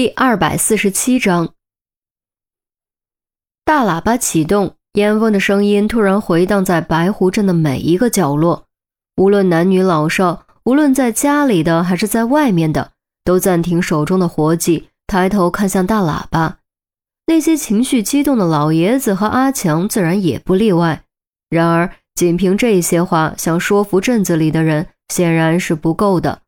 第二百四十七章，大喇叭启动，严峰的声音突然回荡在白湖镇的每一个角落。无论男女老少，无论在家里的还是在外面的，都暂停手中的活计，抬头看向大喇叭。那些情绪激动的老爷子和阿强自然也不例外。然而，仅凭这些话想说服镇子里的人，显然是不够的。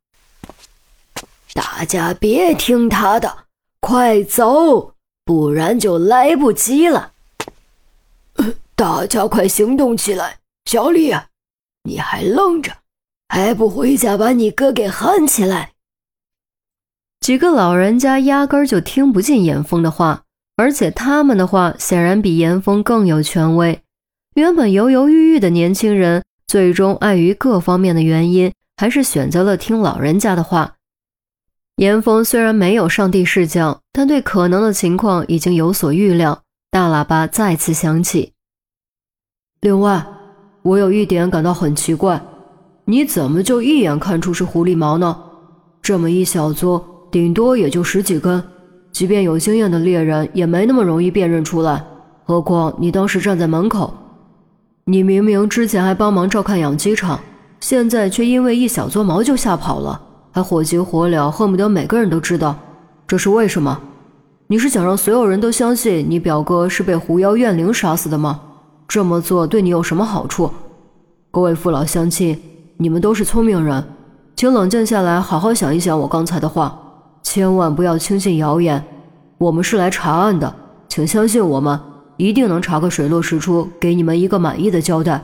大家别听他的。快走，不然就来不及了！大家快行动起来！小李，你还愣着，还不回家把你哥给喊起来？几个老人家压根儿就听不进严峰的话，而且他们的话显然比严峰更有权威。原本犹犹豫豫的年轻人，最终碍于各方面的原因，还是选择了听老人家的话。严峰虽然没有上帝视角，但对可能的情况已经有所预料。大喇叭再次响起。另外，我有一点感到很奇怪，你怎么就一眼看出是狐狸毛呢？这么一小撮，顶多也就十几根，即便有经验的猎人也没那么容易辨认出来。何况你当时站在门口，你明明之前还帮忙照看养鸡场，现在却因为一小撮毛就吓跑了。还火急火燎，恨不得每个人都知道，这是为什么？你是想让所有人都相信你表哥是被狐妖怨灵杀死的吗？这么做对你有什么好处？各位父老乡亲，你们都是聪明人，请冷静下来，好好想一想我刚才的话，千万不要轻信谣言。我们是来查案的，请相信我们，一定能查个水落石出，给你们一个满意的交代。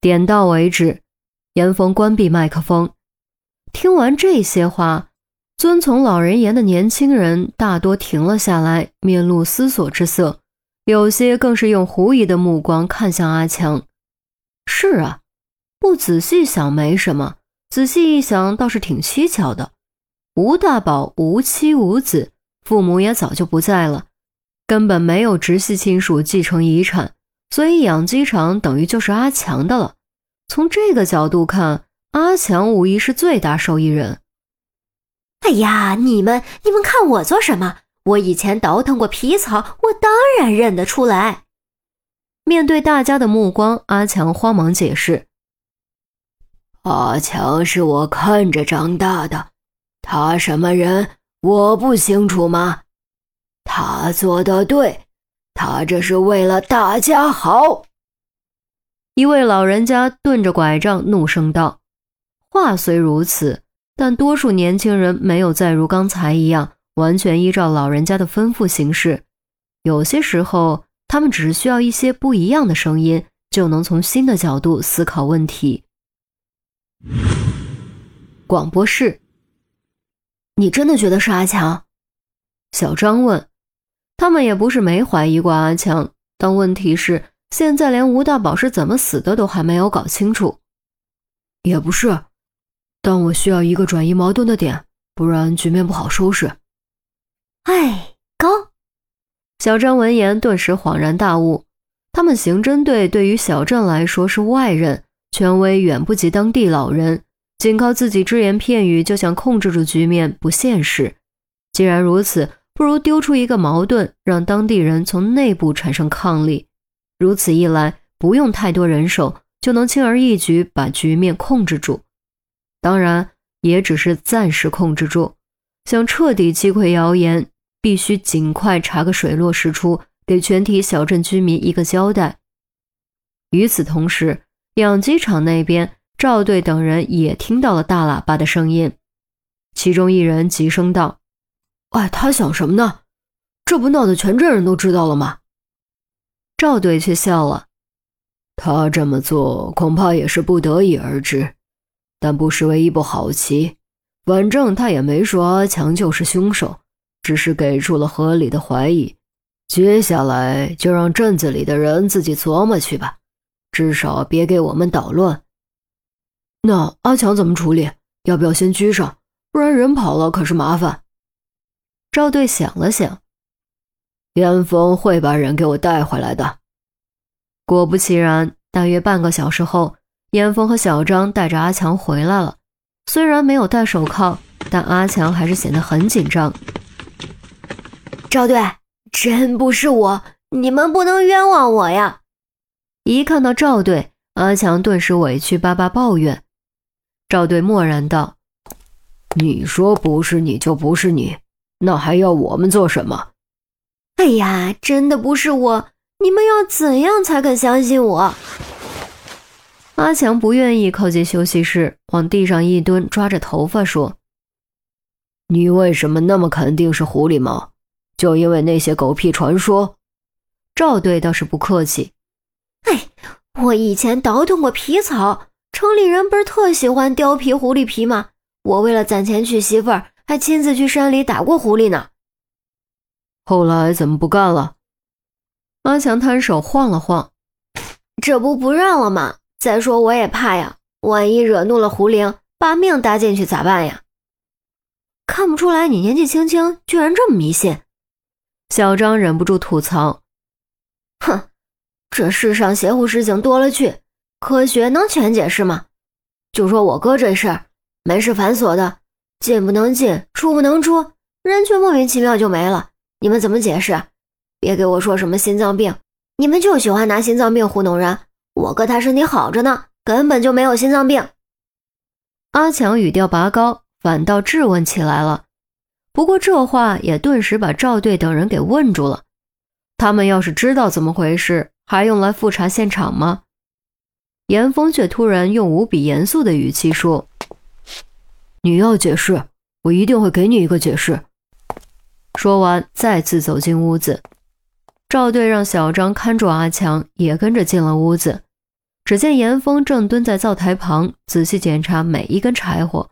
点到为止。严峰关闭麦克风。听完这些话，遵从老人言的年轻人大多停了下来，面露思索之色，有些更是用狐疑的目光看向阿强。是啊，不仔细想没什么，仔细一想倒是挺蹊跷的。吴大宝无妻无子，父母也早就不在了，根本没有直系亲属继承遗产，所以养鸡场等于就是阿强的了。从这个角度看。阿强无疑是最大受益人。哎呀，你们你们看我做什么？我以前倒腾过皮草，我当然认得出来。面对大家的目光，阿强慌忙解释：“阿强是我看着长大的，他什么人我不清楚吗？他做的对，他这是为了大家好。”一位老人家顿着拐杖，怒声道。话虽如此，但多数年轻人没有再如刚才一样完全依照老人家的吩咐行事。有些时候，他们只需要一些不一样的声音，就能从新的角度思考问题。广播室，你真的觉得是阿强？小张问。他们也不是没怀疑过阿强，但问题是，现在连吴大宝是怎么死的都还没有搞清楚。也不是。但我需要一个转移矛盾的点，不然局面不好收拾。哎，高小张闻言顿时恍然大悟。他们刑侦队对于小镇来说是外人，权威远不及当地老人，仅靠自己只言片语就想控制住局面不现实。既然如此，不如丢出一个矛盾，让当地人从内部产生抗力。如此一来，不用太多人手，就能轻而易举把局面控制住。当然，也只是暂时控制住。想彻底击溃谣言，必须尽快查个水落石出，给全体小镇居民一个交代。与此同时，养鸡场那边，赵队等人也听到了大喇叭的声音。其中一人急声道：“哎，他想什么呢？这不闹得全镇人都知道了吗？”赵队却笑了：“他这么做，恐怕也是不得已而至。”但不失为一步好棋，反正他也没说阿强就是凶手，只是给出了合理的怀疑。接下来就让镇子里的人自己琢磨去吧，至少别给我们捣乱。那阿强怎么处理？要不要先拘上？不然人跑了可是麻烦。赵队想了想，严峰会把人给我带回来的。果不其然，大约半个小时后。严峰和小张带着阿强回来了，虽然没有戴手铐，但阿强还是显得很紧张。赵队，真不是我，你们不能冤枉我呀！一看到赵队，阿强顿时委屈巴巴抱怨。赵队默然道：“你说不是你就不是你，那还要我们做什么？”哎呀，真的不是我，你们要怎样才肯相信我？阿强不愿意靠近休息室，往地上一蹲，抓着头发说：“你为什么那么肯定是狐狸猫？就因为那些狗屁传说？”赵队倒是不客气：“哎，我以前倒腾过皮草，城里人不是特喜欢貂皮、狐狸皮吗？我为了攒钱娶媳妇儿，还亲自去山里打过狐狸呢。后来怎么不干了？”阿强摊手晃了晃：“这不不让了吗？”再说我也怕呀，万一惹怒了胡灵，把命搭进去咋办呀？看不出来你年纪轻轻，居然这么迷信。小张忍不住吐槽：“哼，这世上邪乎事情多了去，科学能全解释吗？就说我哥这事儿，门是反锁的，进不能进，出不能出，人却莫名其妙就没了。你们怎么解释？别给我说什么心脏病，你们就喜欢拿心脏病糊弄人。”我哥他身体好着呢，根本就没有心脏病。阿强语调拔高，反倒质问起来了。不过这话也顿时把赵队等人给问住了。他们要是知道怎么回事，还用来复查现场吗？严峰却突然用无比严肃的语气说：“你要解释，我一定会给你一个解释。”说完，再次走进屋子。赵队让小张看住阿强，也跟着进了屋子。只见严峰正蹲在灶台旁，仔细检查每一根柴火。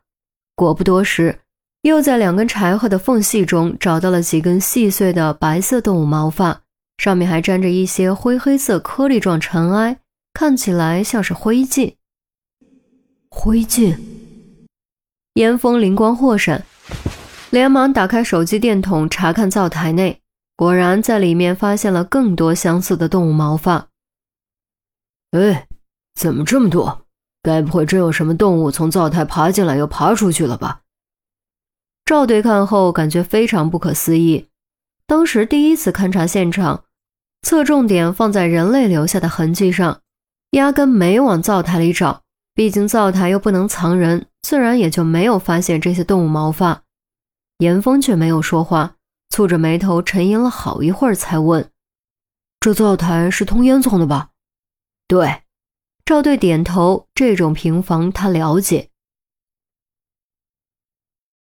果不多时，又在两根柴火的缝隙中找到了几根细碎的白色动物毛发，上面还沾着一些灰黑色颗粒状尘埃，看起来像是灰烬。灰烬！严峰灵光豁闪，连忙打开手机电筒查看灶台内，果然在里面发现了更多相似的动物毛发。哎！怎么这么多？该不会真有什么动物从灶台爬进来又爬出去了吧？赵队看后感觉非常不可思议。当时第一次勘察现场，侧重点放在人类留下的痕迹上，压根没往灶台里找。毕竟灶台又不能藏人，自然也就没有发现这些动物毛发。严峰却没有说话，蹙着眉头沉吟了好一会儿，才问：“这灶台是通烟囱的吧？”“对。”赵队点头，这种平房他了解。